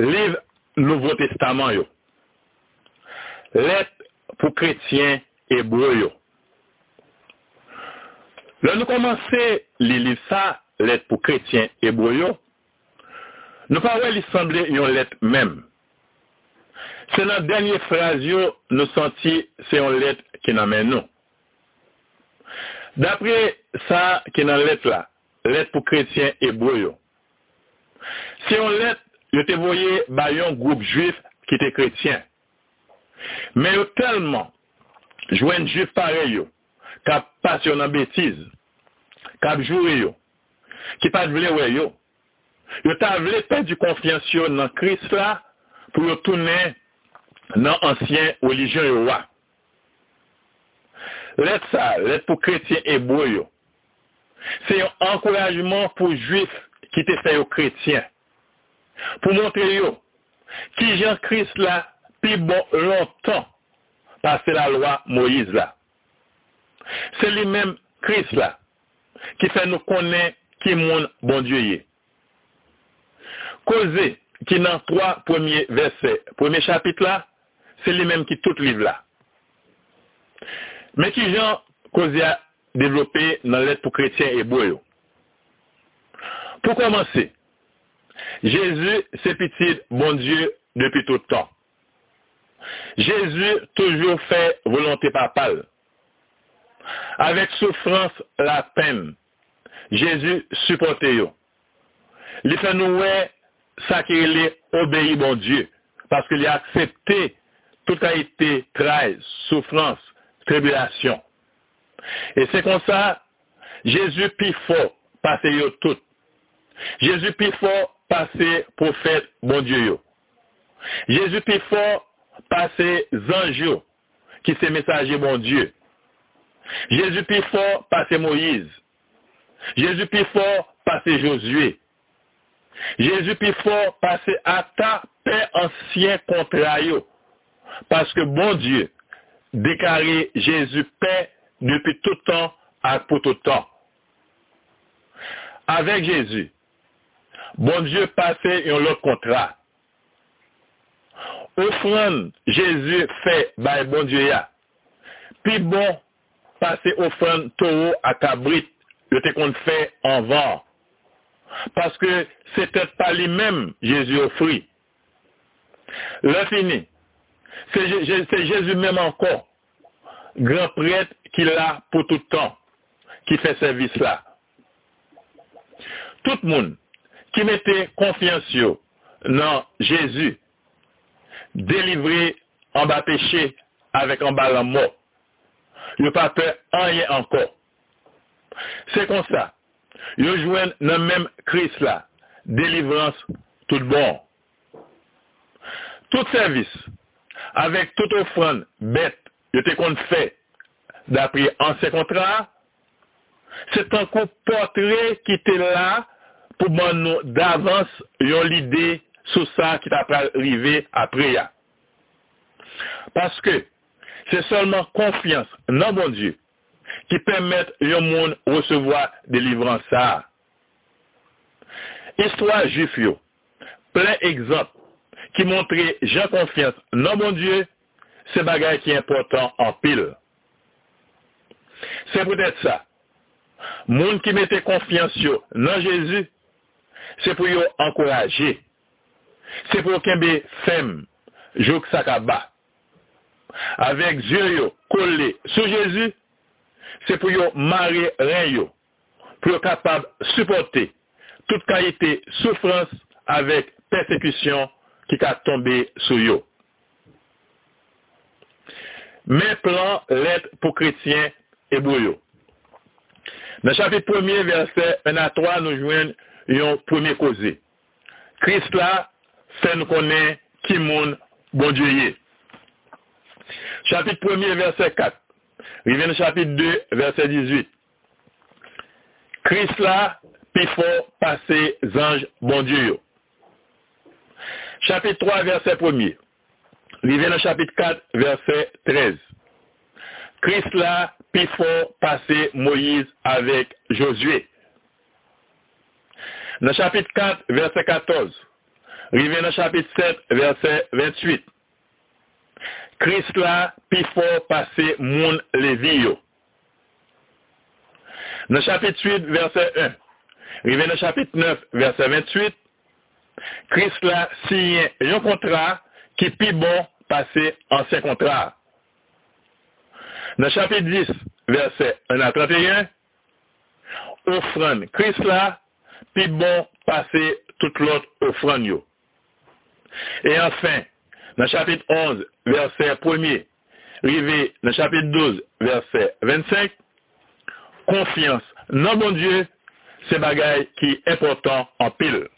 liv Nouveau Testament yo. Let pou kretyen ebwe yo. Le nou komanse li liv sa, let pou kretyen ebwe yo, nou pa wè li semble yon let mem. Se nan denye fraz yo, nou santi se yon let ki nan men nou. Dapre sa ki nan let la, let pou kretyen ebwe yo. Se yon let yo te voye bayon group juif ki te kretien. Men yo telman jwen juif pare yo, kap pasyon nan betiz, kap jure yo, ki pat vle we yo, yo ta vle pen di konfiansyon nan kris la pou yo tounen nan ansyen olijon yo wa. Let sa, let pou kretien ebo yo. Se yon ankorajman pou juif ki te fè yo kretien. pou montre yo ki Jean-Christ la pi bon lontan pase la lwa Moïse la. Se li menm Christ la ki fè nou konen ki moun bon diye. Koze ki nan 3 premier verset, premier chapit la, se li menm ki tout liv la. Men ki jan koze a devlope nan let pou kretien e boyo. Pou komanse, Jésus se pitid bon Dieu depi tout temps. Jésus toujou fè volonté papal. Avèk soufrans la pen, Jésus supporte yo. Li fè nouè sa ki li obèi bon Dieu, paske li aksepte tout a ite trai, soufrans, tribulation. Et se kon sa, Jésus fò pase yo tout. Jésus pi fò pase profète bon Dieu. Jésus pi fò pase zanjou ki se mesaje bon Dieu. Jésus pi fò pase Moïse. Jésus pi fò pase Josué. Jésus pi fò pase ata pe ansyen kontra yo. Paske bon Dieu dekare Jésus pe depi toutan ak pou toutan. Avek Jésus, bon Dieu pase yon lot kontra. Ofran Jésus fe bay bon Dieu ya. Pi bon pase ofran toro ak abrit yo te kon fe anvan. Paske se te pa li mem Jésus ofri. Le fini. Se Jésus mem ankon. Gran prete ki la pou toutan. Ki fe servis la. Tout moun ki mette konfiansyo nan Jezu, delivre an ba peche avèk an ba lan mò, yo pa pe an yè anko. Se kon sa, yo jwen nan menm kris la, delivrans tout bon. Tout servis, avèk tout ofran bet, yo te kon fè, dapri an se kontra, se tan kon potre ki te la, pou man nou davans yon lide sou sa ki ta pral rive apre ya. Paske, se solman konfians nan bon Diyo, ki pemet yon moun resevoa delivran sa. Istwa jif yo, plen egzant, ki montre jan konfians nan bon Diyo, se bagay ki important an pil. Se pwetet sa, moun ki mette konfians yo nan Jezu, Se pou yo ankoraje. Se pou kenbe fem, jok sakaba. Avek zye yo kole sou Jezu, se pou yo mare ren yo. Pou yo kapab supporte tout kalite soufrans avek persekisyon ki ka tombe sou yo. Men plan let pou kretyen e bou yo. Nan chapit 1 verset 1 a 3 nou jwen yon premier koze. Christ la fè nou konen ki moun bon dieye. Chapit premier verset 4. Riven chapit 2 verset 18. Christ la pi fò pase zanj bon dieye. Chapit 3 verset 1. Riven chapit 4 verset 13. Christ la pi fò pase Moïse avek Josué. Nan chapit 4 verset 14. Rive nan chapit 7, verset 28. Kris la pi for pase moun levi yo. Nan chapit 8, verset 1. Rive nan chapit 9, verset 28. Kris la siyen yon kontra ki pi bon pase ansen kontra. Nan chapit 10, verset 1 à 31. Ofran Kris la pi bon pase tout lot ofran yo. Et enfin, dans chapitre 11, verset 1er, rivé dans chapitre 12, verset 25, confiance dans mon Dieu, c'est bagaille qui est important en pile.